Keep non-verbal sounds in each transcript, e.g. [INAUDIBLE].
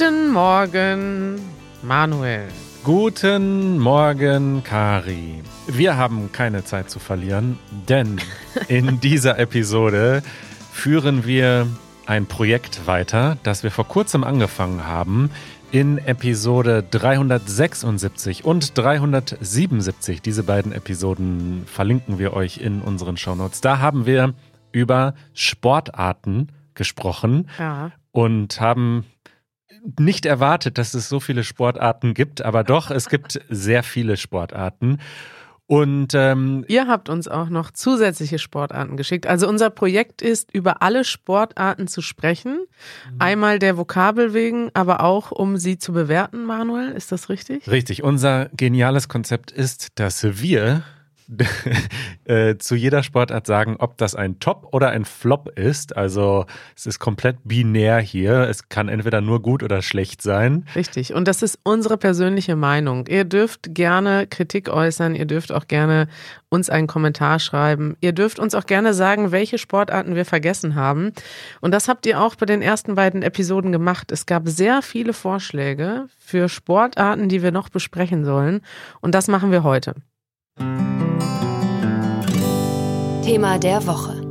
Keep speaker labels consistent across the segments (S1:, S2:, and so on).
S1: Guten Morgen, Manuel.
S2: Guten Morgen, Kari. Wir haben keine Zeit zu verlieren, denn in [LAUGHS] dieser Episode führen wir ein Projekt weiter, das wir vor kurzem angefangen haben. In Episode 376 und 377, diese beiden Episoden verlinken wir euch in unseren Shownotes. Da haben wir über Sportarten gesprochen
S1: Ja.
S2: und haben nicht erwartet, dass es so viele Sportarten gibt, aber doch, es gibt sehr viele Sportarten. Und ähm,
S1: Ihr habt uns auch noch zusätzliche Sportarten geschickt. Also unser Projekt ist, über alle Sportarten zu sprechen. Einmal der Vokabel wegen, aber auch, um sie zu bewerten, Manuel. Ist das richtig?
S2: richtig, unser geniales Konzept ist, dass wir [LAUGHS] äh, zu jeder Sportart sagen, ob das ein Top oder ein Flop ist. Also es ist komplett binär hier. Es kann entweder nur gut oder schlecht sein.
S1: Richtig. Und das ist unsere persönliche Meinung. Ihr dürft gerne Kritik äußern. Ihr dürft auch gerne uns einen Kommentar schreiben. Ihr dürft uns auch gerne sagen, welche Sportarten wir vergessen haben. Und das habt ihr auch bei den ersten beiden Episoden gemacht. Es gab sehr viele Vorschläge für Sportarten, die wir noch besprechen sollen. Und das machen wir heute.
S3: Thema der Woche.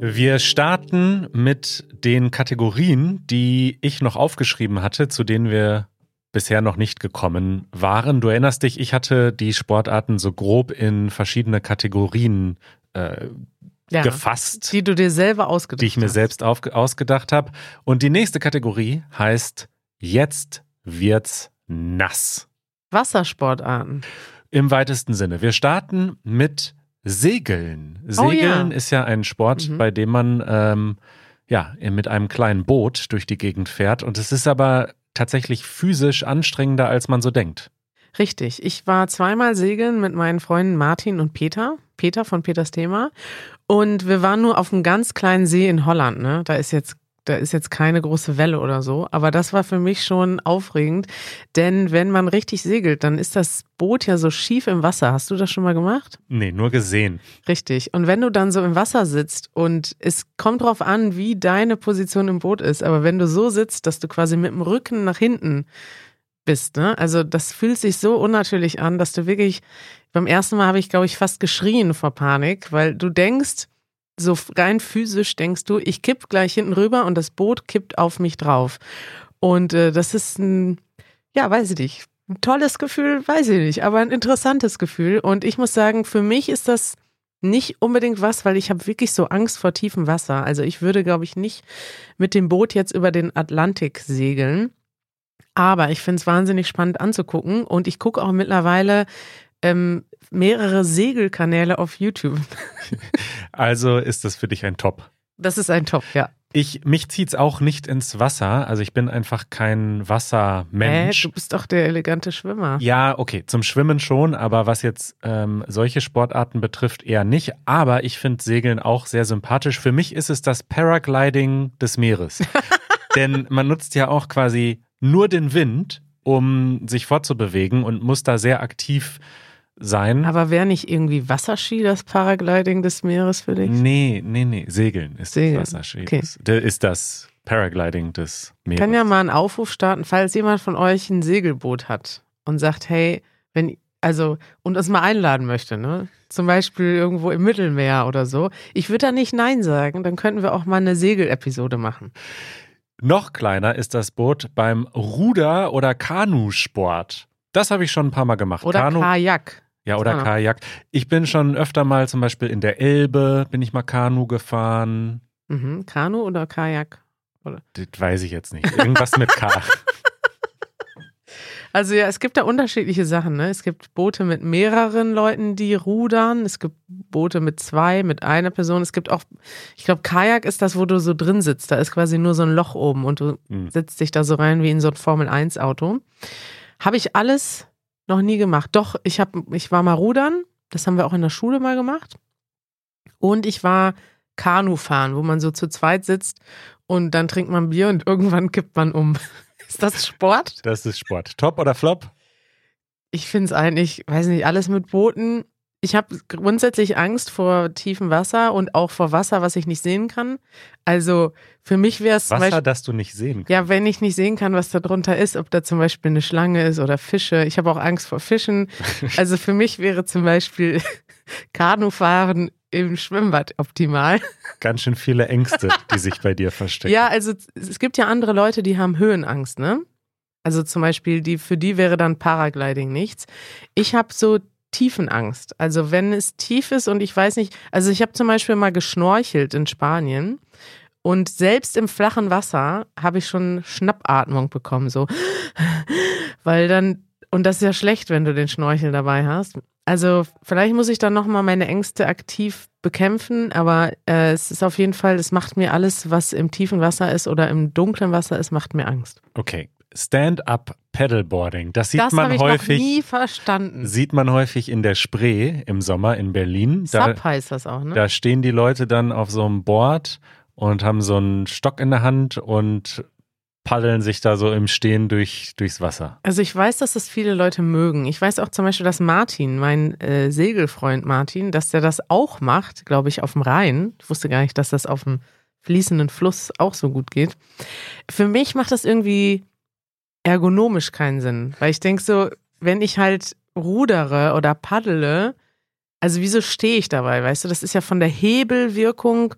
S2: Wir starten mit den Kategorien, die ich noch aufgeschrieben hatte, zu denen wir bisher noch nicht gekommen waren. Du erinnerst dich, ich hatte die Sportarten so grob in verschiedene Kategorien äh,
S1: Ja,
S2: gefasst,
S1: Die du dir selber ausgedacht
S2: die ich mir
S1: hast.
S2: selbst auf, ausgedacht habe. Und die nächste Kategorie heißt Jetzt wird's nass.
S1: Wassersportarten.
S2: Im weitesten Sinne. Wir starten mit Segeln.
S1: Oh,
S2: Segeln
S1: ja.
S2: ist ja ein Sport,
S1: Mhm.
S2: bei dem man ähm, ja mit einem kleinen Boot durch die Gegend fährt. Und es ist aber tatsächlich physisch anstrengender, als man so denkt.
S1: Richtig. Ich war zweimal segeln mit meinen Freunden Martin und Peter. Peter von Peters Thema. Und wir waren nur auf einem ganz kleinen See in Holland. Ne? Da ist jetzt da ist jetzt keine große Welle oder so, aber das war für mich schon aufregend, denn wenn man richtig segelt, dann ist das Boot ja so schief im Wasser. Hast du das schon mal gemacht?
S2: Nee, nur gesehen.
S1: Richtig. Und wenn du dann so im Wasser sitzt und es kommt drauf an, wie deine Position im Boot ist, aber wenn du so sitzt, dass du quasi mit dem Rücken nach hinten bist, ne? Also das fühlt sich so unnatürlich an, dass du wirklich beim ersten Mal habe ich glaube ich fast geschrien vor Panik, weil du denkst, so rein physisch denkst du, ich kipp gleich hinten rüber und das Boot kippt auf mich drauf. Und äh, das ist ein ja, weiß ich nicht. Ein tolles Gefühl, weiß ich nicht, aber ein interessantes Gefühl. Und ich muss sagen, für mich ist das nicht unbedingt was, weil ich habe wirklich so Angst vor tiefem Wasser. Also ich würde, glaube ich, nicht mit dem Boot jetzt über den Atlantik segeln. Aber ich finde es wahnsinnig spannend anzugucken und ich gucke auch mittlerweile ähm, mehrere Segelkanäle auf YouTube. [LAUGHS]
S2: Also ist das für dich ein Top.
S1: Das ist ein Top, ja.
S2: Ich, mich zieht's auch nicht ins Wasser. Also ich bin einfach kein Wassermensch.
S1: du bist doch der elegante Schwimmer.
S2: Ja, okay, zum Schwimmen schon, aber was jetzt ähm, solche Sportarten betrifft, eher nicht. Aber ich finde Segeln auch sehr sympathisch. Für mich ist es das Paragliding des Meeres. [LAUGHS] Denn man nutzt ja auch quasi nur den Wind, um sich fortzubewegen und muss da sehr aktiv sein.
S1: Aber wäre nicht irgendwie Wasserski das Paragliding des Meeres für dich?
S2: nee, nee, nee, Segeln ist
S1: Segeln,
S2: das Wasserski.
S1: okay.
S2: Der ist das Paragliding des Meeres.
S1: Ich kann ja mal einen Aufruf starten, falls jemand von euch ein Segelboot hat und sagt, hey, wenn, also, und uns mal einladen möchte, ne? Zum Beispiel irgendwo im Mittelmeer oder so. Ich würde da nicht Nein sagen, dann könnten wir auch mal eine Segelepisode machen.
S2: Noch kleiner ist das Boot beim Ruder- oder Kanusport. Das habe ich schon ein paar Mal gemacht.
S1: Oder
S2: Kanu,
S1: Kajak.
S2: Ja, oder
S1: Ah.
S2: Kajak. Ich bin schon öfter mal zum Beispiel in der Elbe, bin ich mal Kanu gefahren.
S1: Mhm. Kanu oder Kajak?
S2: Das weiß ich jetzt nicht. Irgendwas mit K. [LAUGHS]
S1: Also ja, es gibt da unterschiedliche Sachen. Ne? Es gibt Boote mit mehreren Leuten, die rudern. Es gibt Boote mit zwei, mit einer Person. Es gibt auch, ich glaube, Kajak ist das, wo du so drin sitzt. Da ist quasi nur so ein Loch oben und du
S2: Hm.
S1: sitzt dich da so rein wie in so ein Formel-1-Auto. Habe ich alles noch nie gemacht. Doch, ich, hab, ich war mal rudern. Das haben wir auch in der Schule mal gemacht. Und ich war Kanu fahren, wo man so zu zweit sitzt und dann trinkt man Bier und irgendwann kippt man um. [LAUGHS] Ist das Sport?
S2: Das ist Sport. Top oder Flop?
S1: Ich finde es eigentlich, weiß nicht, alles mit Booten. Ich habe grundsätzlich Angst vor tiefem Wasser und auch vor Wasser, was ich nicht sehen kann. Also für mich wäre es
S2: Wasser, das du nicht sehen kannst.
S1: Ja, wenn ich nicht sehen kann, was da drunter ist, ob da zum Beispiel eine Schlange ist oder Fische. Ich habe auch Angst vor Fischen. [LAUGHS] Also für mich wäre zum Beispiel [LAUGHS] Kanufahren im Schwimmbad optimal.
S2: Ganz schön viele Ängste, die sich bei dir verstecken.
S1: Ja, also es gibt ja andere Leute, die haben Höhenangst, ne? Also zum Beispiel, die, für die wäre dann Paragliding nichts. Ich habe so Tiefenangst. Also wenn es tief ist und ich weiß nicht, also ich habe zum Beispiel mal geschnorchelt in Spanien und selbst im flachen Wasser habe ich schon Schnappatmung bekommen, so. [GASPS] Weil dann, und das ist ja schlecht, wenn du den Schnorchel dabei hast. Also vielleicht muss ich dann nochmal meine Ängste aktiv bekämpfen, aber äh, es ist auf jeden Fall, es macht mir alles, was im tiefen Wasser ist oder im dunklen Wasser ist, macht mir Angst.
S2: Okay. Stand-up Paddleboarding. Das sieht
S1: das
S2: man
S1: ich
S2: häufig.
S1: Nie verstanden.
S2: Sieht man häufig in der Spree im Sommer in Berlin.
S1: Sub heißt das auch, ne?
S2: Da stehen die Leute dann auf so einem Board und haben so einen Stock in der Hand und paddeln sich da so im Stehen durch, durchs Wasser.
S1: Also ich weiß, dass das viele Leute mögen. Ich weiß auch zum Beispiel, dass Martin, mein äh, Segelfreund Martin, dass der das auch macht, glaube ich, auf dem Rhein. Ich wusste gar nicht, dass das auf dem fließenden Fluss auch so gut geht. Für mich macht das irgendwie ergonomisch keinen Sinn, weil ich denke so, wenn ich halt rudere oder paddele, also wieso stehe ich dabei, weißt du, das ist ja von der Hebelwirkung,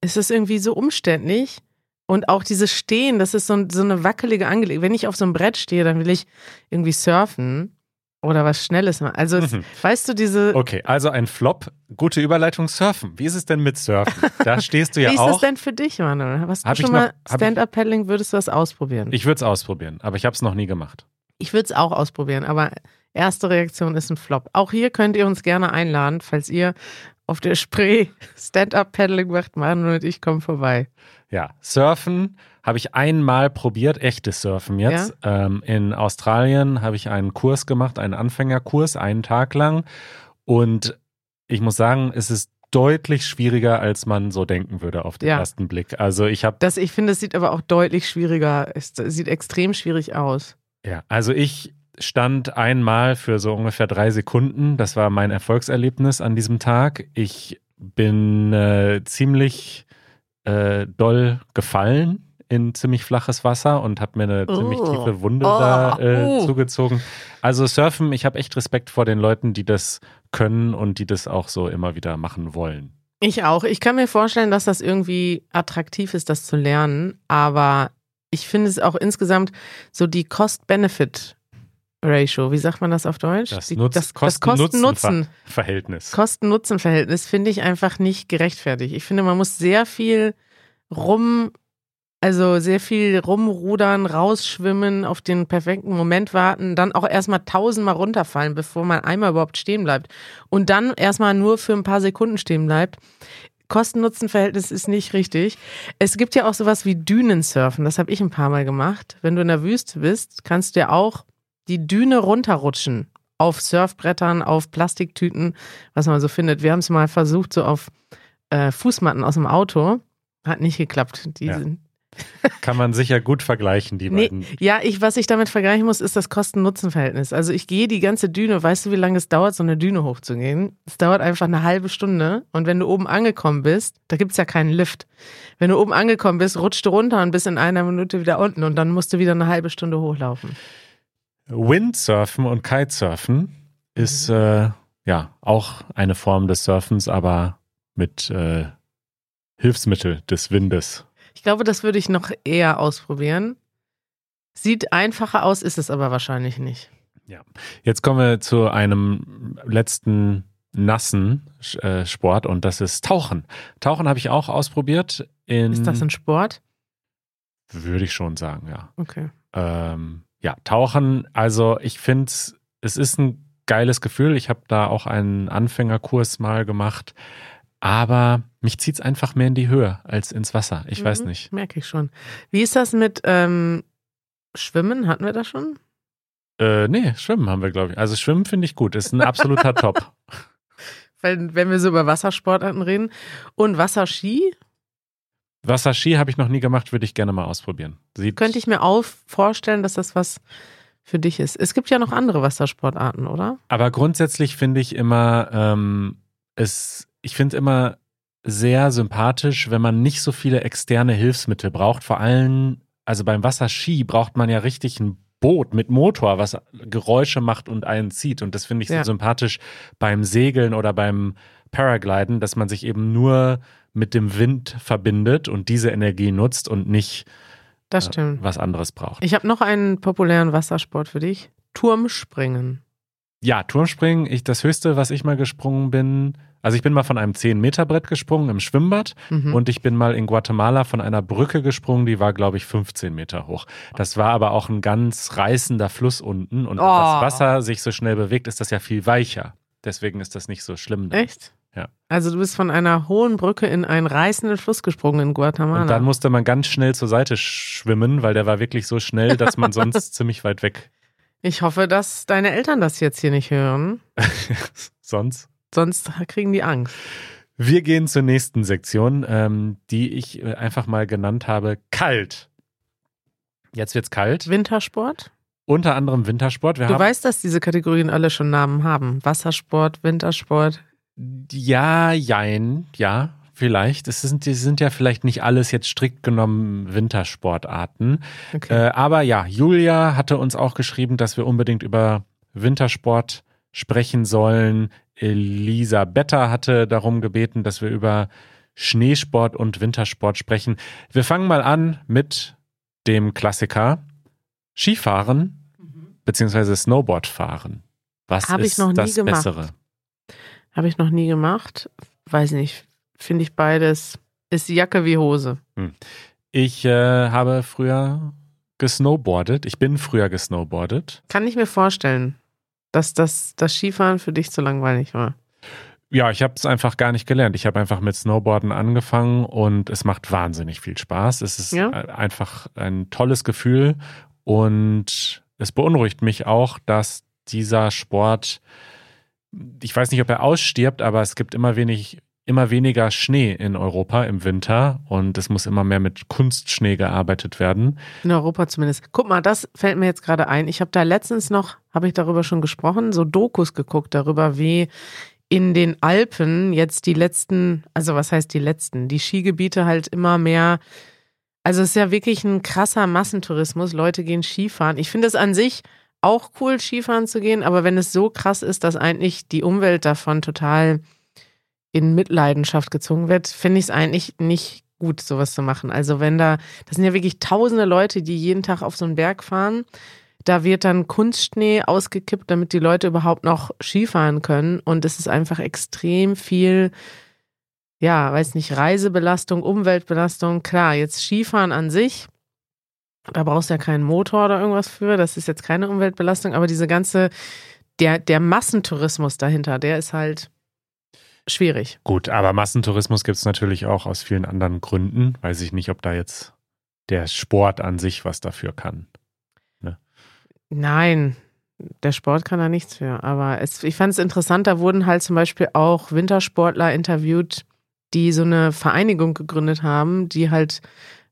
S1: ist es irgendwie so umständlich? Und auch dieses Stehen, das ist so, so eine wackelige Angelegenheit. Wenn ich auf so einem Brett stehe, dann will ich irgendwie surfen oder was Schnelles machen. Also,
S2: Mhm.
S1: weißt du, diese.
S2: Okay, also ein Flop. Gute Überleitung Surfen. Wie ist es denn mit Surfen? Da stehst du [LAUGHS] ja
S1: Wie ist
S2: auch.
S1: das denn für dich, Manuel? Hast du
S2: Hab
S1: schon
S2: noch-
S1: mal Stand-Up-Paddling? Würdest du das ausprobieren?
S2: Ich würde es ausprobieren, aber ich habe es noch nie gemacht.
S1: Ich würde es auch ausprobieren, aber erste Reaktion ist ein Flop. Auch hier könnt ihr uns gerne einladen, falls ihr auf der Spree [LAUGHS] Stand-Up-Paddling macht. Manuel und ich kommen vorbei.
S2: Ja, Surfen habe ich einmal probiert, echtes Surfen jetzt. Ähm, in Australien habe ich einen Kurs gemacht, einen Anfängerkurs, einen Tag lang. Und ich muss sagen, es ist deutlich schwieriger, als man so denken würde auf den
S1: Ja.
S2: ersten Blick. Also ich habe,
S1: Das, ich finde, es sieht aber auch deutlich schwieriger, es sieht extrem schwierig aus.
S2: ja, also ich stand einmal für so ungefähr drei Sekunden. Das war mein Erfolgserlebnis an diesem Tag. Ich bin äh, ziemlich äh, doll gefallen in ziemlich flaches Wasser und habe mir eine ziemlich
S1: Oh.
S2: tiefe Wunde
S1: Oh.
S2: da äh,
S1: Oh.
S2: zugezogen. Also Surfen, ich habe echt Respekt vor den Leuten, die das können und die das auch so immer wieder machen wollen.
S1: Ich auch. Ich kann mir vorstellen, dass das irgendwie attraktiv ist, das zu lernen, aber ich finde es auch insgesamt so die Cost-Benefit-Ratio, wie sagt man das auf Deutsch?
S2: Das, Nutz
S1: das, das
S2: Kosten-Nutzen-
S1: Kosten-Nutzen.
S2: Verhältnis.
S1: Kosten-Nutzen-Verhältnis finde ich einfach nicht gerechtfertigt. Ich finde, man muss sehr viel rum, also sehr viel rumrudern, rausschwimmen, auf den perfekten Moment warten, dann auch erstmal tausendmal runterfallen, bevor man einmal überhaupt stehen bleibt. Und dann erstmal nur für ein paar Sekunden stehen bleibt. Kosten-Nutzen-Verhältnis ist nicht richtig. Es gibt ja auch sowas wie Dünensurfen. Das habe ich ein paar Mal gemacht. Wenn du in der Wüste bist, kannst du ja auch die Düne runterrutschen. Auf Surfbrettern, auf Plastiktüten, was man so findet. Wir haben es mal versucht, so auf äh, Fußmatten aus dem Auto. Hat nicht geklappt. Die
S2: Ja.
S1: sind,
S2: Kann man sicher gut vergleichen, die
S1: Nee,
S2: beiden.
S1: ja, ich, was ich damit vergleichen muss, ist das Kosten-Nutzen-Verhältnis. Also ich gehe die ganze Düne, weißt du, wie lange es dauert, so eine Düne hochzugehen? Es dauert einfach eine halbe Stunde und wenn du oben angekommen bist, da gibt's ja keinen Lift. Wenn du oben angekommen bist, rutschst du runter und bist in einer Minute wieder unten und dann musst du wieder eine halbe Stunde hochlaufen.
S2: Windsurfen und Kitesurfen ist
S1: Mhm.
S2: äh, ja auch eine Form des Surfens, aber mit äh, Hilfsmittel des Windes.
S1: Ich glaube, das würde ich noch eher ausprobieren. Sieht einfacher aus, ist es aber wahrscheinlich nicht.
S2: Jetzt kommen wir zu einem letzten nassen äh, Sport und das ist Tauchen. Tauchen habe ich auch ausprobiert.
S1: Ist das ein Sport?
S2: Würde ich schon sagen, ja.
S1: Okay.
S2: Ähm, ja, Tauchen, also ich finde, es ist ein geiles Gefühl. Ich habe da auch einen Anfängerkurs mal gemacht, aber mich zieht es einfach mehr in die Höhe als ins Wasser. Ich weiß
S1: Mhm,
S2: nicht.
S1: Merke ich schon. Wie ist das mit ähm, Schwimmen? Hatten wir das schon?
S2: Äh, nee, Schwimmen haben wir, glaube ich. Also Schwimmen finde ich gut. Ist ein absoluter Top. [LAUGHS] [LAUGHS]
S1: Weil, wenn wir so über Wassersportarten reden. Und Wasserski
S2: Wasserski habe ich noch nie gemacht, würde ich gerne mal ausprobieren. Sieht,
S1: könnte ich mir auch vorstellen, dass das was für dich ist. Es gibt ja noch andere Wassersportarten, oder?
S2: Aber grundsätzlich finde ich immer, ähm, es, ich finde immer sehr sympathisch, wenn man nicht so viele externe Hilfsmittel braucht. Vor allem, also beim Wasserski braucht man ja richtig ein Boot mit Motor, was Geräusche macht und einen zieht. Und das finde ich
S1: Ja.
S2: so sympathisch beim Segeln oder beim Paragliden, dass man sich eben nur mit dem Wind verbindet und diese Energie nutzt und nicht
S1: Das
S2: äh,
S1: stimmt.
S2: was anderes braucht.
S1: Ich habe noch einen populären Wassersport für dich. Turmspringen.
S2: Ja, Turmspringen, ich, das höchste, was ich mal gesprungen bin, also ich bin mal von einem 10-Meter-Brett gesprungen im Schwimmbad
S1: Mhm.
S2: und ich bin mal in Guatemala von einer Brücke gesprungen, die war, glaube ich, 15 Meter hoch. Das war aber auch ein ganz reißender Fluss unten und wenn
S1: Oh.
S2: das Wasser sich so schnell bewegt, ist das ja viel weicher. Deswegen ist das nicht so schlimm. dann.
S1: Echt?
S2: Ja.
S1: Also du bist von einer hohen Brücke in einen reißenden Fluss gesprungen in Guatemala.
S2: Und dann musste man ganz schnell zur Seite schwimmen, weil der war wirklich so schnell, dass man [LAUGHS] sonst ziemlich weit weg
S1: ich hoffe, dass deine Eltern das jetzt hier nicht hören. [LAUGHS]
S2: sonst.
S1: Sonst kriegen die Angst.
S2: Wir gehen zur nächsten Sektion, ähm, die ich äh, einfach mal genannt habe, kalt. Jetzt wird's kalt.
S1: Wintersport?
S2: Unter anderem Wintersport. Wir
S1: Du weißt, dass diese Kategorien alle schon Namen haben. Wassersport, Wintersport.
S2: ja, jein, ja, vielleicht. Es sind, die sind ja vielleicht nicht alles jetzt strikt genommen Wintersportarten.
S1: Okay.
S2: Äh, aber ja, Julia hatte uns auch geschrieben, dass wir unbedingt über Wintersport sprechen sollen. Elisabetta hatte darum gebeten, dass wir über Schneesport und Wintersport sprechen. Wir fangen mal an mit dem Klassiker Skifahren beziehungsweise Snowboardfahren. Was
S1: Hab
S2: ist das. Bessere?
S1: Habe ich noch nie gemacht. Weiß nicht. Finde ich beides. Ist Jacke wie Hose.
S2: Ich äh, habe früher gesnowboardet. Ich bin früher gesnowboardet.
S1: Kann ich mir vorstellen, dass das, das Skifahren für dich zu langweilig war.
S2: Ja, ich habe es einfach gar nicht gelernt. Ich habe einfach mit Snowboarden angefangen und es macht wahnsinnig viel Spaß. Es ist
S1: Ja?
S2: einfach ein tolles Gefühl und es beunruhigt mich auch, dass dieser Sport, ich weiß nicht, ob er ausstirbt, aber es gibt immer wenig, immer weniger Schnee in Europa im Winter und es muss immer mehr mit Kunstschnee gearbeitet werden.
S1: In Europa zumindest. Guck mal, das fällt mir jetzt gerade ein. Ich habe da letztens noch, habe ich darüber schon gesprochen, so Dokus geguckt darüber, wie in den Alpen jetzt die letzten, also was heißt die letzten, die Skigebiete halt immer mehr, also es ist ja wirklich ein krasser Massentourismus. Leute gehen Skifahren. Ich finde es an sich auch cool, Skifahren zu gehen, aber wenn es so krass ist, dass eigentlich die Umwelt davon total in Mitleidenschaft gezogen wird, finde ich es eigentlich nicht gut, sowas zu machen. Also wenn da, das sind ja wirklich tausende Leute, die jeden Tag auf so einen Berg fahren. Da wird dann Kunstschnee ausgekippt, damit die Leute überhaupt noch Skifahren können. Und es ist einfach extrem viel, ja, weiß nicht, Reisebelastung, Umweltbelastung. Klar, jetzt Skifahren an sich, da brauchst du ja keinen Motor oder irgendwas für. Das ist jetzt keine Umweltbelastung, aber diese ganze, der, der Massentourismus dahinter, der ist halt schwierig.
S2: Gut, aber Massentourismus gibt es natürlich auch aus vielen anderen Gründen. Weiß ich nicht, ob da jetzt der Sport an sich was dafür kann.
S1: Nein, der Sport kann da nichts für. Aber es, ich fand es interessant, da wurden halt zum Beispiel auch Wintersportler interviewt, die so eine Vereinigung gegründet haben, die halt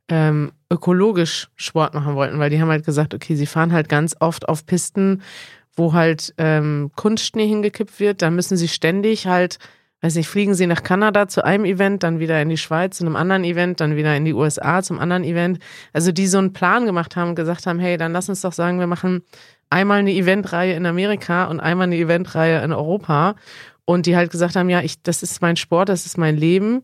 S1: ähm, ökologisch Sport machen wollten, weil die haben halt gesagt, okay, sie fahren halt ganz oft auf Pisten, wo halt ähm, Kunstschnee hingekippt wird. Da müssen sie ständig halt, weiß nicht, fliegen sie nach Kanada zu einem Event, dann wieder in die Schweiz zu einem anderen Event, dann wieder in die USA zum anderen Event. Also die so einen Plan gemacht haben und gesagt haben, hey, dann lass uns doch sagen, wir machen einmal eine Eventreihe in Amerika und einmal eine Eventreihe in Europa. Und die halt gesagt haben, ja, ich, das ist mein Sport, das ist mein Leben,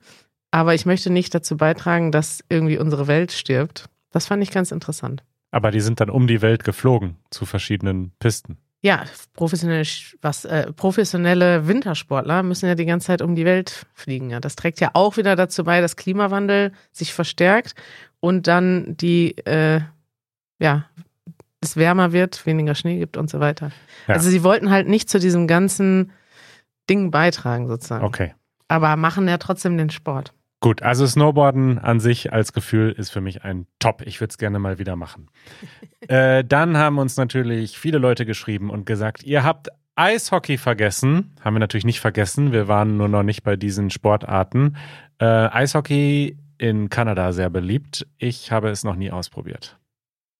S1: aber ich möchte nicht dazu beitragen, dass irgendwie unsere Welt stirbt. Das fand ich ganz interessant.
S2: Aber die sind dann um die Welt geflogen zu verschiedenen Pisten.
S1: Ja, professionelle, was, äh, professionelle Wintersportler müssen ja die ganze Zeit um die Welt fliegen. Ja. Das trägt ja auch wieder dazu bei, dass Klimawandel sich verstärkt und dann die, äh, ja, es wärmer wird, weniger Schnee gibt und so weiter.
S2: Ja.
S1: Also sie wollten halt nicht zu diesem ganzen Ding beitragen sozusagen.
S2: Okay.
S1: Aber machen ja trotzdem den Sport.
S2: Gut, also Snowboarden an sich als Gefühl ist für mich ein Top. Ich würde es gerne mal wieder machen. [LAUGHS] äh, dann haben uns natürlich viele Leute geschrieben und gesagt, ihr habt Eishockey vergessen. Haben wir natürlich nicht vergessen. Wir waren nur noch nicht bei diesen Sportarten. Äh, Eishockey in Kanada sehr beliebt. Ich habe es noch nie ausprobiert.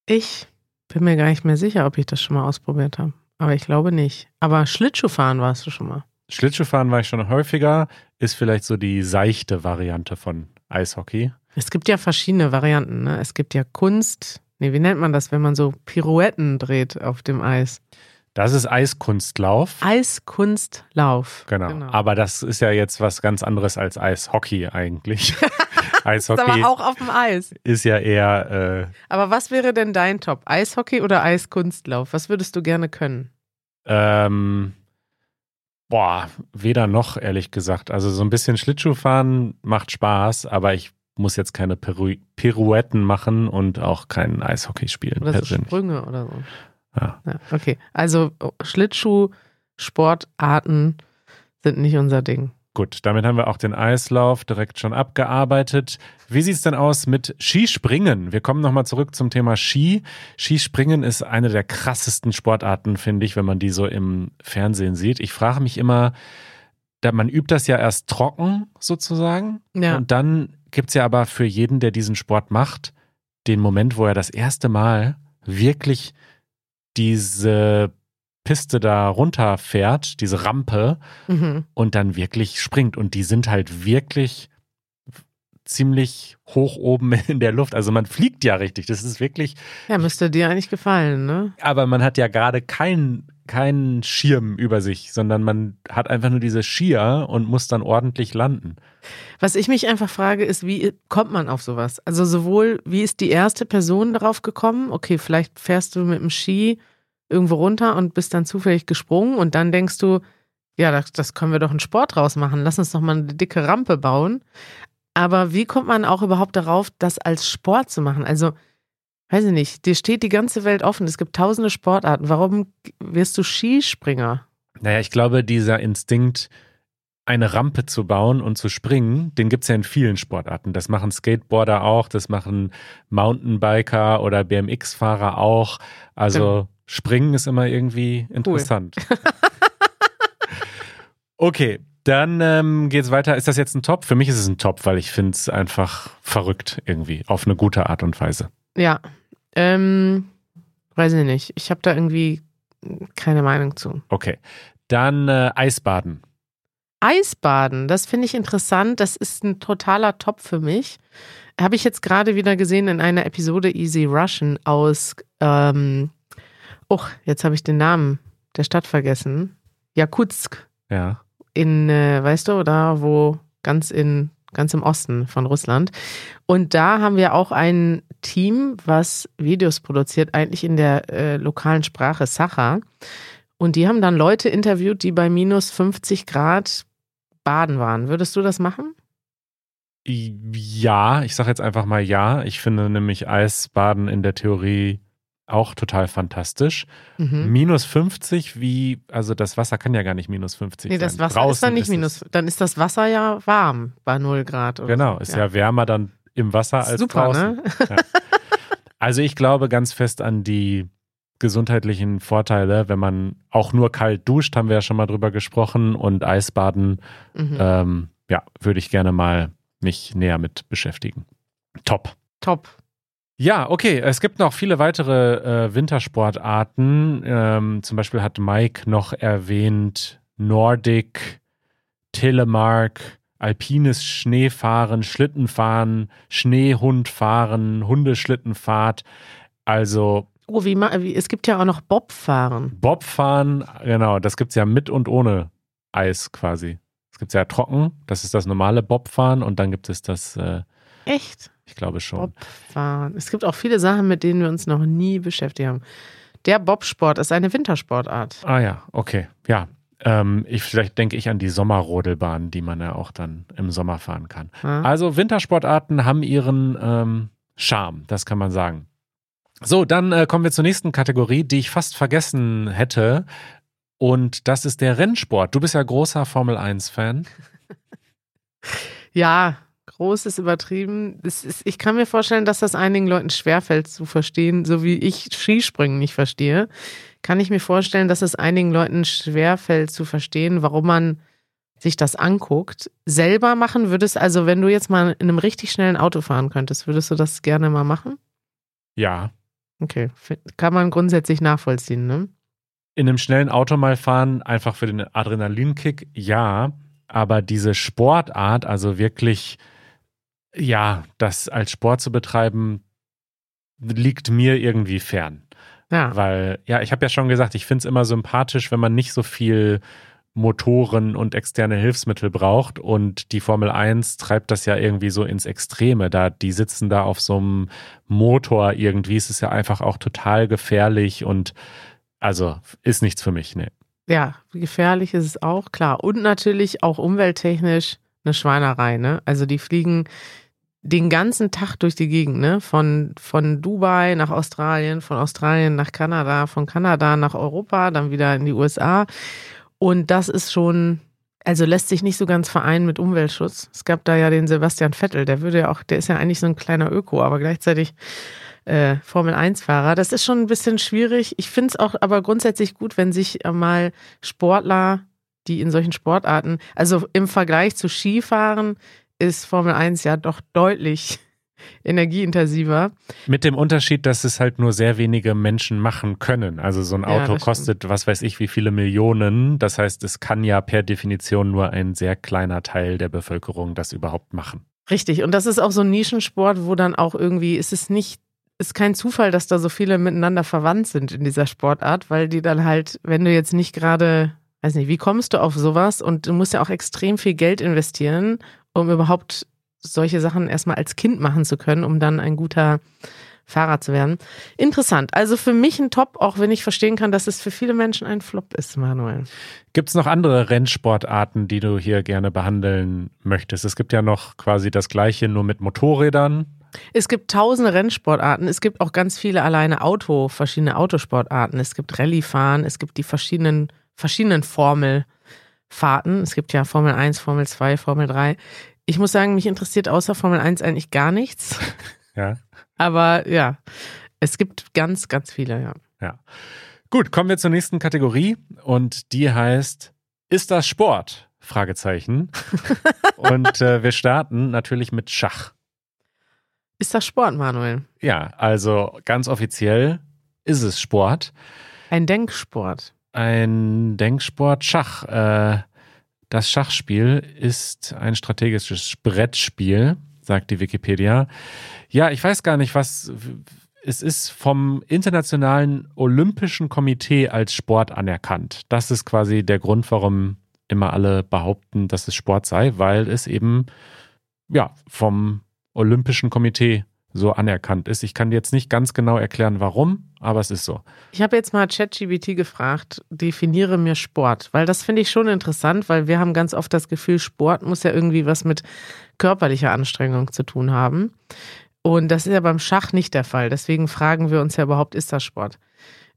S1: Ich bin mir gar nicht mehr sicher, ob ich das schon mal ausprobiert habe. Aber ich glaube nicht. Aber Schlittschuhfahren warst du schon mal.
S2: Schlittschuhfahren war ich schon häufiger, ist vielleicht so die seichte Variante von Eishockey.
S1: Es gibt ja verschiedene Varianten. Ne? Es gibt ja Kunst. Nee, wie nennt man das, wenn man so Pirouetten dreht auf dem Eis?
S2: Das ist Eiskunstlauf.
S1: Eiskunstlauf.
S2: Genau. Aber das ist ja jetzt was ganz anderes als Eishockey eigentlich. [LAUGHS] Eishockey
S1: ist aber auch auf dem Eis.
S2: ist ja eher. Äh,
S1: Aber was wäre denn dein Top? Eishockey oder Eiskunstlauf? Was würdest du gerne können?
S2: ähm, boah, weder noch, ehrlich gesagt. Also so ein bisschen Schlittschuhfahren macht Spaß, aber ich muss jetzt keine Piru Pirouetten machen und auch kein Eishockey spielen.
S1: Oder so. Sprünge oder so.
S2: Ja.
S1: Ja, okay. Also oh, Schlittschuh-Sportarten sind nicht unser Ding.
S2: Gut, damit haben wir auch den Eislauf direkt schon abgearbeitet. Wie sieht's denn aus mit Skispringen? Wir kommen nochmal zurück zum Thema Ski. Skispringen ist eine der krassesten Sportarten, finde ich, wenn man die so im Fernsehen sieht. Ich frage mich immer, da man übt das ja erst trocken sozusagen.
S1: Ja.
S2: Und dann gibt's ja aber für jeden, der diesen Sport macht, den Moment, wo er das erste Mal wirklich diese Piste da runterfährt, diese Rampe,
S1: Mhm.
S2: und dann wirklich springt. Und die sind halt wirklich ziemlich hoch oben [LAUGHS] in der Luft. Also man fliegt ja richtig. Das ist wirklich,
S1: Ja, müsste dir eigentlich gefallen, ne?
S2: aber man hat ja gerade keinen keinen Schirm über sich, sondern man hat einfach nur diese Skier und muss dann ordentlich landen.
S1: Was ich mich einfach frage, ist, wie kommt man auf sowas? Also sowohl, wie ist die erste Person darauf gekommen? Okay, vielleicht fährst du mit dem Ski irgendwo runter und bist dann zufällig gesprungen und dann denkst du, ja, das, das können wir doch einen Sport draus machen. Lass uns doch mal eine dicke Rampe bauen. Aber wie kommt man auch überhaupt darauf, das als Sport zu machen? Also, weiß ich nicht, dir steht die ganze Welt offen. Es gibt tausende Sportarten. Warum wirst du Skispringer?
S2: Naja, ich glaube, dieser Instinkt, eine Rampe zu bauen und zu springen, den gibt's ja in vielen Sportarten. Das machen Skateboarder auch, das machen Mountainbiker oder BMX-Fahrer auch. Also springen ist immer irgendwie interessant. [LAUGHS] okay, dann ähm, geht's weiter. Ist das jetzt ein Top? Für mich ist es ein Top, weil ich finde es einfach verrückt irgendwie, auf eine gute Art und Weise.
S1: Ja, ähm, weiß ich nicht. Ich habe da irgendwie keine Meinung zu.
S2: Okay, dann äh, Eisbaden.
S1: Eisbaden, das finde ich interessant. Das ist ein totaler Top für mich. Habe ich jetzt gerade wieder gesehen in einer Episode Easy Russian aus, ähm, oh, jetzt habe ich den Namen der Stadt vergessen. Jakutsk
S2: Ja.
S1: in, äh, weißt du, da wo ganz in ganz im Osten von Russland. Und da haben wir auch ein Team, was Videos produziert, eigentlich in der äh, lokalen Sprache Sacha. Und die haben dann Leute interviewt, die bei minus 50 Grad baden waren. Würdest du das machen?
S2: Ja, ich sage jetzt einfach mal ja. Ich finde nämlich Eisbaden in der Theorie auch total fantastisch.
S1: Mhm.
S2: Minus 50, wie, also das Wasser kann ja gar nicht minus 50
S1: Nee,
S2: sein.
S1: das Wasser
S2: Draußen
S1: ist dann nicht
S2: es-
S1: minus, dann ist das Wasser ja warm bei 0 Grad. Oder
S2: Genau,
S1: so.
S2: ist ja. wärmer dann im Wasser als
S1: Super,
S2: draußen.
S1: ne?
S2: Also ich glaube ganz fest an die gesundheitlichen Vorteile, wenn man auch nur kalt duscht, haben wir ja schon mal drüber gesprochen, und Eisbaden,
S1: Mhm.
S2: ähm, ja, würde ich gerne mal mich näher mit beschäftigen. Top.
S1: Top.
S2: Ja, okay. Es gibt noch viele weitere äh, Wintersportarten. Ähm, zum Beispiel hat Mike noch erwähnt Nordic, Telemark, alpines Schneefahren, Schlittenfahren, Schneehundfahren, Hundeschlittenfahrt. Also
S1: Oh, wie, wie es gibt ja auch noch Bobfahren.
S2: Bobfahren, genau, das gibt's ja mit und ohne Eis quasi. Es gibt's ja trocken, das ist das normale Bobfahren und dann gibt es das, äh,
S1: Echt?
S2: Ich glaube schon.
S1: Bobfahren. Es gibt auch viele Sachen, mit denen wir uns noch nie beschäftigt haben. Der Bobsport ist eine Wintersportart.
S2: Ah ja, okay. Ja. Ähm, ich, vielleicht denke ich an die Sommerrodelbahn, die man ja auch dann im Sommer fahren kann.
S1: Ja?
S2: Also Wintersportarten haben ihren ähm, Charme, das kann man sagen. So, dann äh, kommen wir zur nächsten Kategorie, die ich fast vergessen hätte. Und das ist der Rennsport. Du bist ja großer Formel 1-Fan. [LAUGHS]
S1: Ja, groß ist übertrieben. Ist, ich kann mir vorstellen, dass das einigen Leuten schwerfällt zu verstehen, so wie ich Skispringen nicht verstehe. Kann ich mir vorstellen, dass es einigen Leuten schwerfällt zu verstehen, warum man sich das anguckt. Selber machen würdest, also wenn du jetzt mal in einem richtig schnellen Auto fahren könntest, würdest du das gerne mal machen?
S2: Ja,
S1: Okay, kann man grundsätzlich nachvollziehen, ne?
S2: In einem schnellen Auto mal fahren, einfach für den Adrenalinkick, ja. Aber diese Sportart, also wirklich, ja, das als Sport zu betreiben, liegt mir irgendwie fern.
S1: Ja.
S2: Weil, ja, ich habe ja schon gesagt, ich finde es immer sympathisch, wenn man nicht so viel Motoren und externe Hilfsmittel braucht. Und die Formel 1 treibt das ja irgendwie so ins Extreme. Da, die sitzen da auf so einem Motor irgendwie. Es ist ja einfach auch total gefährlich und also ist nichts für mich, ne.
S1: Ja, gefährlich ist es auch, klar. Und natürlich auch umwelttechnisch eine Schweinerei, ne? Also die fliegen den ganzen Tag durch die Gegend, ne? Von, von Dubai nach Australien, von Australien nach Kanada, von Kanada nach Europa, dann wieder in die USA. Und das ist schon, also lässt sich nicht so ganz vereinen mit Umweltschutz. Es gab da ja den Sebastian Vettel, der würde ja auch, der ist ja eigentlich so ein kleiner Öko, aber gleichzeitig äh, Formel-1-Fahrer. Das ist schon ein bisschen schwierig. Ich finde es auch aber grundsätzlich gut, wenn sich mal Sportler, die in solchen Sportarten, also im Vergleich zu Skifahren, ist Formel 1 ja doch deutlich energieintensiver.
S2: Mit dem Unterschied, dass es halt nur sehr wenige Menschen machen können. Also so ein Auto ja, kostet, stimmt. was weiß ich, wie viele Millionen. Das heißt, es kann ja per Definition nur ein sehr kleiner Teil der Bevölkerung das überhaupt machen.
S1: Richtig. Und das ist auch so ein Nischensport, wo dann auch irgendwie, ist es nicht ist kein Zufall, dass da so viele miteinander verwandt sind in dieser Sportart, weil die dann halt, wenn du jetzt nicht gerade, weiß nicht, wie kommst du auf sowas und du musst ja auch extrem viel Geld investieren, um überhaupt solche Sachen erstmal als Kind machen zu können, um dann ein guter Fahrer zu werden. Interessant. Also für mich ein Top, auch wenn ich verstehen kann, dass es für viele Menschen ein Flop ist, Manuel.
S2: Gibt es noch andere Rennsportarten, die du hier gerne behandeln möchtest? Es gibt ja noch quasi das gleiche, nur mit Motorrädern.
S1: Es gibt tausende Rennsportarten. Es gibt auch ganz viele alleine Auto, verschiedene Autosportarten. Es gibt Rallyefahren. Es gibt die verschiedenen, verschiedenen Formelfahrten. Es gibt ja Formel 1, Formel 2, Formel 3. Ich muss sagen, mich interessiert außer Formel 1 eigentlich gar nichts. [LAUGHS]
S2: Ja.
S1: Aber ja, es gibt ganz, ganz viele, ja.
S2: Ja. Gut, kommen wir zur nächsten Kategorie und die heißt Ist das Sport? Fragezeichen. [LAUGHS] und äh, wir starten natürlich mit Schach.
S1: Ist das Sport, Manuel?
S2: Ja, also ganz offiziell ist es Sport.
S1: Ein Denksport.
S2: Ein Denksport, Schach. Äh, das Schachspiel ist ein strategisches Brettspiel, sagt die Wikipedia. Ja, ich weiß gar nicht, was. Es ist vom Internationalen Olympischen Komitee als Sport anerkannt. Das ist quasi der Grund, warum immer alle behaupten, dass es Sport sei, weil es eben ja vom Olympischen Komitee so anerkannt ist. Ich kann jetzt nicht ganz genau erklären, warum, aber es ist so.
S1: Ich habe jetzt mal ChatGBT gefragt, definiere mir Sport, weil das finde ich schon interessant, weil wir haben ganz oft das Gefühl, Sport muss ja irgendwie was mit körperlicher Anstrengung zu tun haben. Und das ist ja beim Schach nicht der Fall. Deswegen fragen wir uns ja überhaupt, ist das Sport?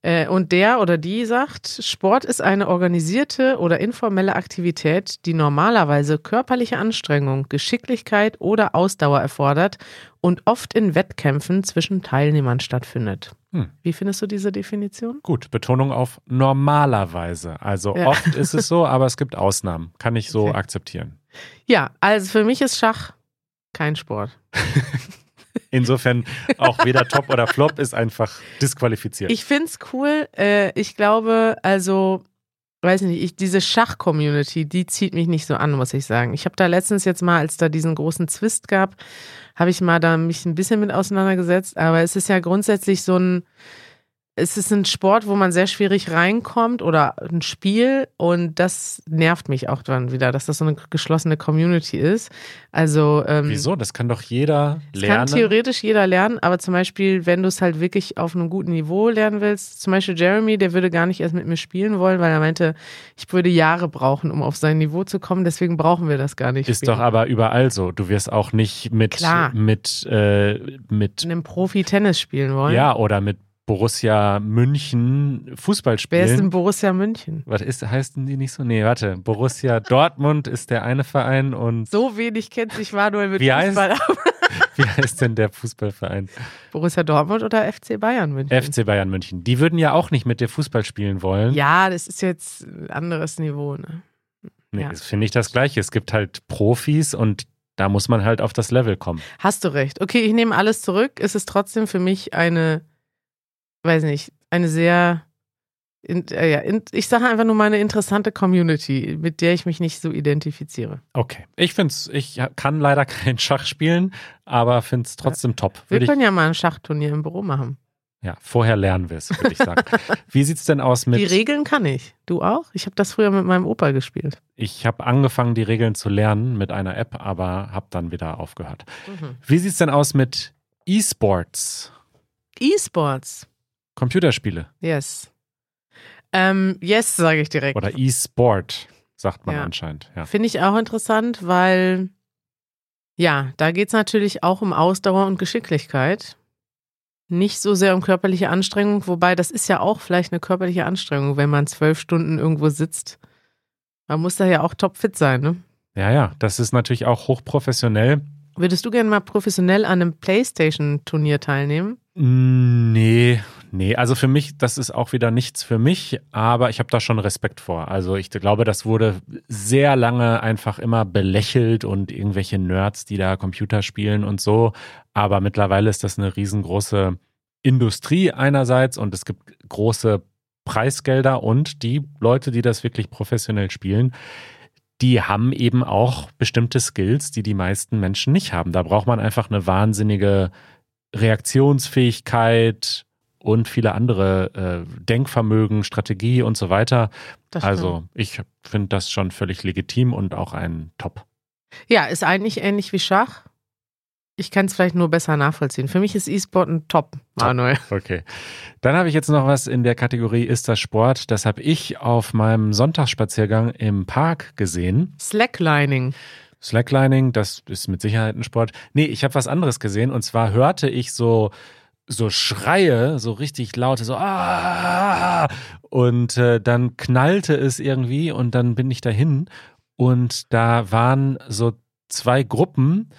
S1: Äh, und der oder die sagt, Sport ist eine organisierte oder informelle Aktivität, die normalerweise körperliche Anstrengung, Geschicklichkeit oder Ausdauer erfordert und oft in Wettkämpfen zwischen Teilnehmern stattfindet. Hm. Wie findest du diese Definition?
S2: Gut, Betonung auf normalerweise. Also ja. oft ist es so, aber es gibt Ausnahmen. Kann ich so okay. akzeptieren.
S1: Ja, also für mich ist Schach kein Sport. [LAUGHS]
S2: Insofern auch weder Top oder Flop ist einfach disqualifiziert.
S1: Ich finde es cool. Äh, ich glaube, also, weiß nicht, ich, diese Schach-Community, die zieht mich nicht so an, muss ich sagen. Ich habe da letztens jetzt mal, als da diesen großen Zwist gab, habe ich mal da mich ein bisschen mit auseinandergesetzt. Aber es ist ja grundsätzlich so ein es ist ein Sport, wo man sehr schwierig reinkommt oder ein Spiel und das nervt mich auch dann wieder, dass das so eine geschlossene Community ist. Also ähm,
S2: wieso? Das kann doch jeder lernen.
S1: Kann theoretisch jeder lernen, aber zum Beispiel, wenn du es halt wirklich auf einem guten Niveau lernen willst, zum Beispiel Jeremy, der würde gar nicht erst mit mir spielen wollen, weil er meinte, ich würde Jahre brauchen, um auf sein Niveau zu kommen. Deswegen brauchen wir das gar nicht.
S2: Ist spielen. doch aber überall so. Du wirst auch nicht mit
S1: Klar.
S2: mit äh, mit
S1: einem Profi Tennis spielen wollen.
S2: Ja, oder mit Borussia München Fußball spielen.
S1: Wer ist denn Borussia München?
S2: Was ist, heißen die nicht so? Nee, warte. Borussia Dortmund ist der eine Verein und.
S1: So wenig kennt sich Manuel mit
S2: wie
S1: Fußball
S2: heißt, [LAUGHS] Wie heißt denn der Fußballverein?
S1: Borussia Dortmund oder FC Bayern München?
S2: FC Bayern München. Die würden ja auch nicht mit dir Fußball spielen wollen.
S1: Ja, das ist jetzt ein anderes Niveau, ne?
S2: Nee, ja. das finde ich das Gleiche. Es gibt halt Profis und da muss man halt auf das Level kommen.
S1: Hast du recht. Okay, ich nehme alles zurück. Es ist trotzdem für mich eine weiß nicht, eine sehr, in, äh, ja, in, ich sage einfach nur mal eine interessante Community, mit der ich mich nicht so identifiziere.
S2: Okay. Ich finde es, ich kann leider [LAUGHS] kein Schach spielen, aber finde es trotzdem top.
S1: Wir
S2: Würde ich,
S1: können ja mal ein Schachturnier im Büro machen.
S2: ja, vorher lernen wir es, würde ich sagen. [LAUGHS] Wie sieht's denn aus mit.
S1: Die Regeln kann ich. Du auch? Ich habe das früher mit meinem Opa gespielt.
S2: Ich habe angefangen, die Regeln zu lernen mit einer App, aber habe dann wieder aufgehört.
S1: Mhm.
S2: Wie sieht's denn aus mit E-Sports?
S1: E-Sports.
S2: Computerspiele
S1: Yes. Ähm, yes, sage ich direkt.
S2: oder E-Sport, sagt man
S1: Ja.
S2: anscheinend. Ja.
S1: Finde ich auch interessant, weil ja, da geht es natürlich auch um Ausdauer und Geschicklichkeit. Nicht so sehr um körperliche Anstrengung, wobei das ist ja auch vielleicht eine körperliche Anstrengung, wenn man zwölf Stunden irgendwo sitzt. Man muss da ja auch topfit sein, ne?
S2: ja, ja, das ist natürlich auch hochprofessionell.
S1: Würdest du gerne mal professionell an einem Playstation-Turnier teilnehmen?
S2: Nee, nee, also für mich, das ist auch wieder nichts für mich, aber ich habe da schon Respekt vor. Also ich glaube, das wurde sehr lange einfach immer belächelt und irgendwelche Nerds, die da Computer spielen und so. Aber mittlerweile ist das eine riesengroße Industrie einerseits und es gibt große Preisgelder und die Leute, die das wirklich professionell spielen, die haben eben auch bestimmte Skills, die die meisten Menschen nicht haben. Da braucht man einfach eine wahnsinnige Reaktionsfähigkeit und viele andere äh, Denkvermögen, Strategie und so weiter. Also ich finde das schon völlig legitim und auch ein Top.
S1: Ja, ist eigentlich ähnlich wie Schach. Ich kann es vielleicht nur besser nachvollziehen. Für mich ist E-Sport ein Top, Manuel.
S2: Okay. Dann habe ich jetzt noch was in der Kategorie Ist das Sport? Das habe ich auf meinem Sonntagsspaziergang im Park gesehen.
S1: Slacklining.
S2: Slacklining, das ist mit Sicherheit ein Sport. Nee, ich habe was anderes gesehen und zwar hörte ich so so Schreie, so richtig laute, so ah, und äh, dann knallte es irgendwie und dann bin ich dahin und da waren so zwei Gruppen,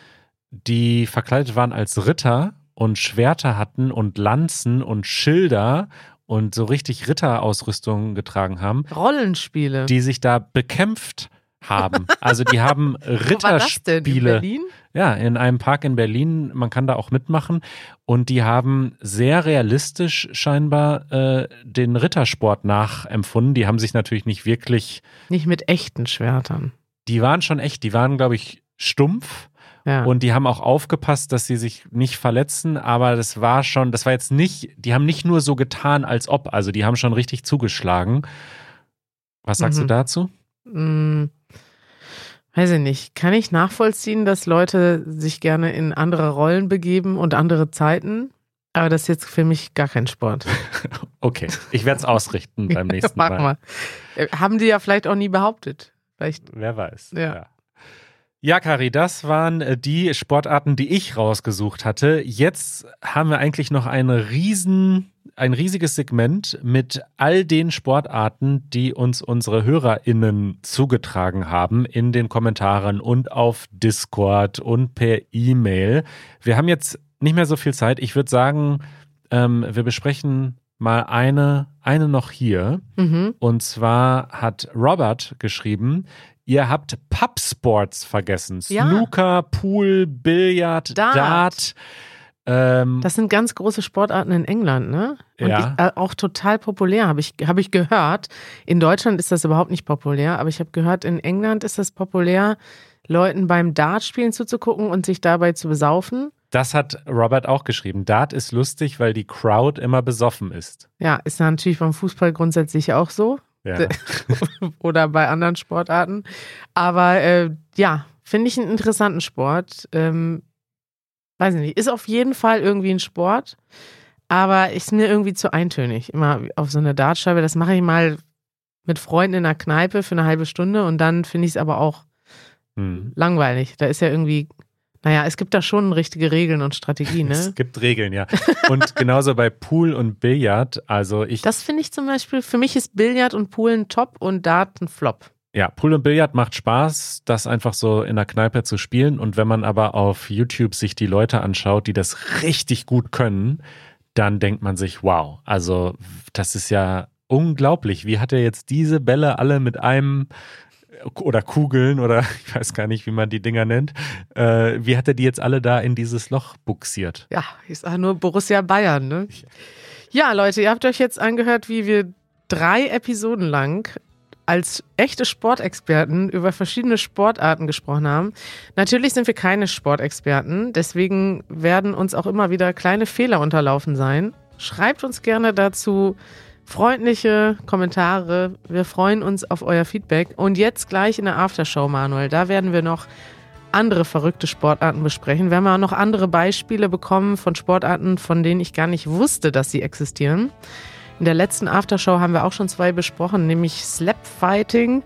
S2: die verkleidet waren als Ritter und Schwerter hatten und Lanzen und Schilder und so richtig Ritterausrüstung getragen haben,
S1: Rollenspiele.
S2: die sich da bekämpft haben. Also die haben [LAUGHS]
S1: Wo war das denn? In
S2: Ritterspiele.
S1: Berlin?
S2: Ja, in einem Park in Berlin. Man kann da auch mitmachen. Und die haben sehr realistisch scheinbar äh, den Rittersport nachempfunden. Die haben sich natürlich nicht wirklich,
S1: Nicht mit echten Schwertern.
S2: die waren schon echt, die waren, glaube ich, stumpf.
S1: Ja.
S2: Und die haben auch aufgepasst, dass sie sich nicht verletzen, aber das war schon, das war jetzt nicht, die haben nicht nur so getan, als ob, also die haben schon richtig zugeschlagen. Was sagst
S1: Mhm.
S2: du dazu?
S1: Hm, weiß ich nicht. Kann ich nachvollziehen, dass Leute sich gerne in andere Rollen begeben und andere Zeiten? Aber das ist jetzt für mich gar kein Sport. [LAUGHS]
S2: Okay, ich werde es ausrichten beim [LAUGHS] nächsten Mal.
S1: mal. Äh, Haben die ja vielleicht auch nie behauptet. Vielleicht.
S2: Wer weiß.
S1: Ja.
S2: Ja. Ja, Kari, das waren äh, die Sportarten, die ich rausgesucht hatte. Jetzt haben wir eigentlich noch eine riesen, ein riesiges Segment mit all den Sportarten, die uns unsere HörerInnen zugetragen haben in den Kommentaren und auf Discord und per E-Mail. Wir haben jetzt nicht mehr so viel Zeit. Ich würde sagen, ähm, wir besprechen mal eine, eine noch hier.
S1: Mhm.
S2: Und zwar hat Robert geschrieben, ihr habt Pubsports vergessen.
S1: Ja.
S2: Snooker, Pool, Billard,
S1: Dart.
S2: Dart. ähm,
S1: Das sind ganz große Sportarten in England, ne? Und
S2: Ja.
S1: ich, äh, auch total populär, habe ich, hab ich gehört. In Deutschland ist das überhaupt nicht populär, aber ich habe gehört, in England ist das populär, Leuten beim Dartspielen zuzugucken und sich dabei zu besaufen.
S2: das hat Robert auch geschrieben. Dart ist lustig, weil die Crowd immer besoffen ist.
S1: Ja, ist natürlich beim Fußball grundsätzlich auch so.
S2: Ja. [LAUGHS]
S1: oder bei anderen Sportarten. Aber äh, ja, finde ich einen interessanten Sport. Ähm, weiß ich nicht, ist auf jeden Fall irgendwie ein Sport, aber ist mir irgendwie zu eintönig. Immer auf so eine Dartscheibe, das mache ich mal mit Freunden in der Kneipe für eine halbe Stunde und dann finde ich es aber auch
S2: Hm.
S1: langweilig. Da ist ja irgendwie, naja, es gibt da schon richtige Regeln und Strategien,
S2: Es
S1: ne?
S2: gibt Regeln, ja. Und [LAUGHS] genauso bei Pool und Billard. Also ich,
S1: Das finde ich zum Beispiel, für mich ist Billard und Pool ein Top und Dart ein Flop.
S2: ja, Pool und Billard macht Spaß, das einfach so in der Kneipe zu spielen. Und wenn man aber auf YouTube sich die Leute anschaut, die das richtig gut können, dann denkt man sich, wow, also das ist ja unglaublich. Wie hat er jetzt diese Bälle alle mit einem oder Kugeln oder [LAUGHS] ich weiß gar nicht, wie man die Dinger nennt. Äh, wie hat er die jetzt alle da in dieses Loch buxiert?
S1: Ja, ich sage nur Borussia Bayern, ne? Ja, Leute, ihr habt euch jetzt angehört, wie wir drei Episoden lang als echte Sportexperten über verschiedene Sportarten gesprochen haben. Natürlich sind wir keine Sportexperten, deswegen werden uns auch immer wieder kleine Fehler unterlaufen sein. Schreibt uns gerne dazu freundliche Kommentare. Wir freuen uns auf euer Feedback. Und jetzt gleich in der Aftershow, Manuel, da werden wir noch andere verrückte Sportarten besprechen. Wir haben auch noch andere Beispiele bekommen von Sportarten, von denen ich gar nicht wusste, dass sie existieren. In der letzten Aftershow haben wir auch schon zwei besprochen, nämlich Slapfighting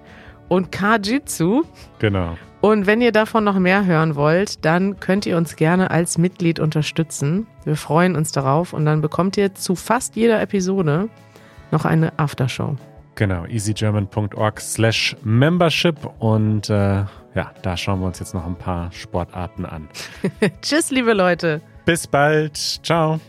S1: und Kajitsu.
S2: Genau.
S1: Und wenn ihr davon noch mehr hören wollt, dann könnt ihr uns gerne als Mitglied unterstützen. Wir freuen uns darauf und dann bekommt ihr zu fast jeder Episode noch eine Aftershow.
S2: Genau, easygerman.org slash membership und äh, ja, da schauen wir uns jetzt noch ein paar Sportarten an. [LAUGHS]
S1: Tschüss, liebe Leute.
S2: Bis bald. Ciao.